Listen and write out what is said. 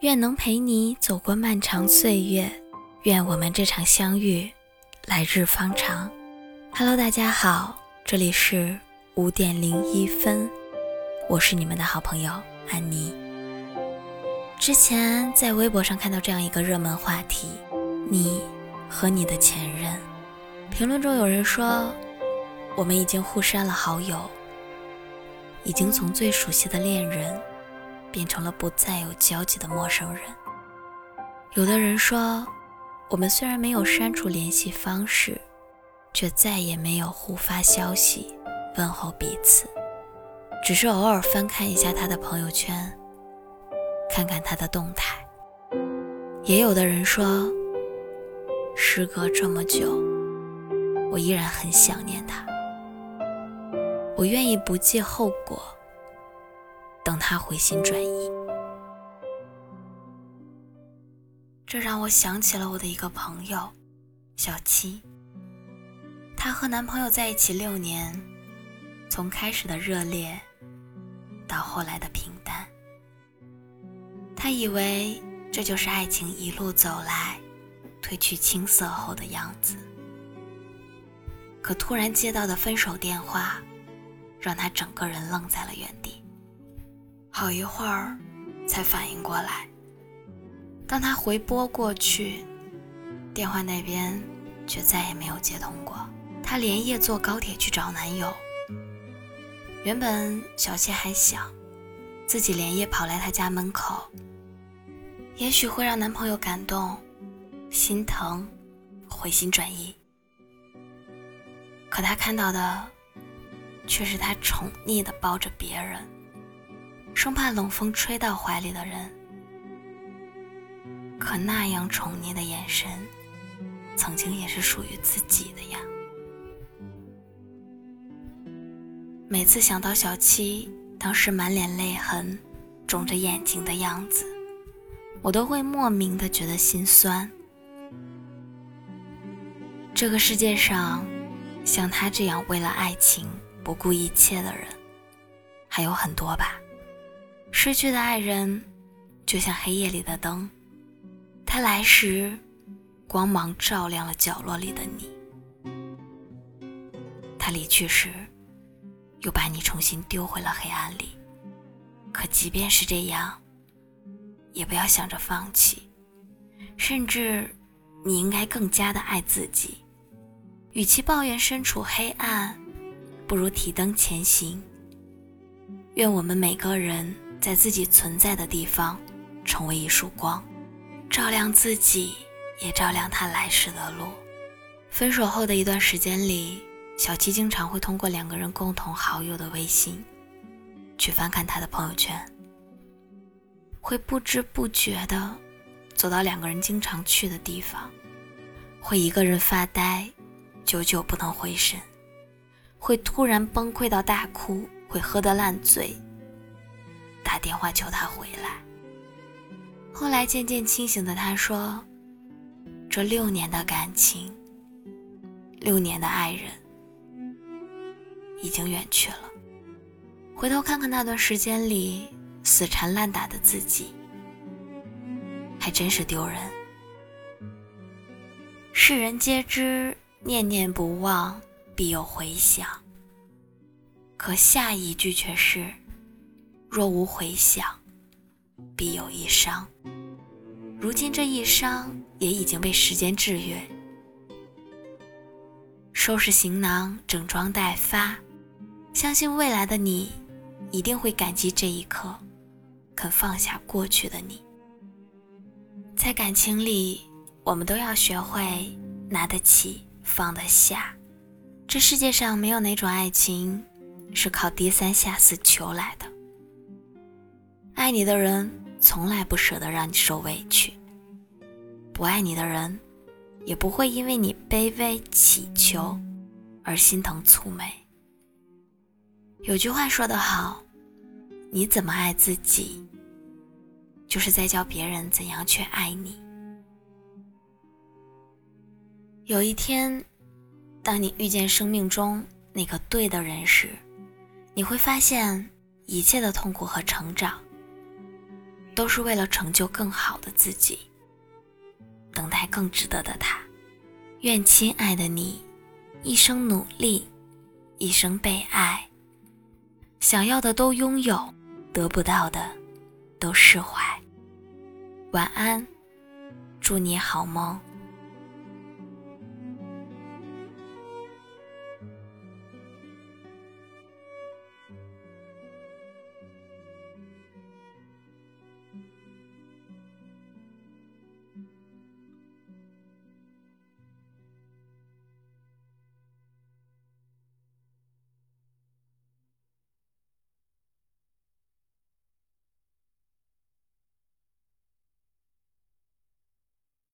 愿能陪你走过漫长岁月，愿我们这场相遇来日方长。Hello，大家好，这里是五点零一分，我是你们的好朋友安妮。之前在微博上看到这样一个热门话题：你和你的前任。评论中有人说，我们已经互删了好友，已经从最熟悉的恋人。变成了不再有交集的陌生人。有的人说，我们虽然没有删除联系方式，却再也没有互发消息问候彼此，只是偶尔翻看一下他的朋友圈，看看他的动态。也有的人说，时隔这么久，我依然很想念他，我愿意不计后果。等他回心转意，这让我想起了我的一个朋友小七。她和男朋友在一起六年，从开始的热烈到后来的平淡。她以为这就是爱情一路走来褪去青涩后的样子，可突然接到的分手电话，让她整个人愣在了原地。好一会儿，才反应过来。当他回拨过去，电话那边却再也没有接通过。他连夜坐高铁去找男友。原本小谢还想，自己连夜跑来他家门口，也许会让男朋友感动、心疼、回心转意。可他看到的，却是他宠溺的抱着别人。生怕冷风吹到怀里的人，可那样宠溺的眼神，曾经也是属于自己的呀。每次想到小七当时满脸泪痕、肿着眼睛的样子，我都会莫名的觉得心酸。这个世界上，像他这样为了爱情不顾一切的人，还有很多吧。失去的爱人，就像黑夜里的灯，他来时，光芒照亮了角落里的你；他离去时，又把你重新丢回了黑暗里。可即便是这样，也不要想着放弃，甚至，你应该更加的爱自己。与其抱怨身处黑暗，不如提灯前行。愿我们每个人。在自己存在的地方，成为一束光，照亮自己，也照亮他来时的路。分手后的一段时间里，小七经常会通过两个人共同好友的微信，去翻看他的朋友圈，会不知不觉的走到两个人经常去的地方，会一个人发呆，久久不能回神，会突然崩溃到大哭，会喝得烂醉。打电话求他回来。后来渐渐清醒的他说：“这六年的感情，六年的爱人，已经远去了。回头看看那段时间里死缠烂打的自己，还真是丢人。世人皆知念念不忘必有回响，可下一句却是。”若无回响，必有一伤。如今这一伤也已经被时间制约。收拾行囊，整装待发，相信未来的你一定会感激这一刻，肯放下过去的你。在感情里，我们都要学会拿得起，放得下。这世界上没有哪种爱情是靠低三下四求来的。爱你的人从来不舍得让你受委屈，不爱你的人也不会因为你卑微乞求而心疼蹙眉。有句话说得好，你怎么爱自己，就是在教别人怎样去爱你。有一天，当你遇见生命中那个对的人时，你会发现一切的痛苦和成长。都是为了成就更好的自己，等待更值得的他。愿亲爱的你，一生努力，一生被爱，想要的都拥有，得不到的都释怀。晚安，祝你好梦。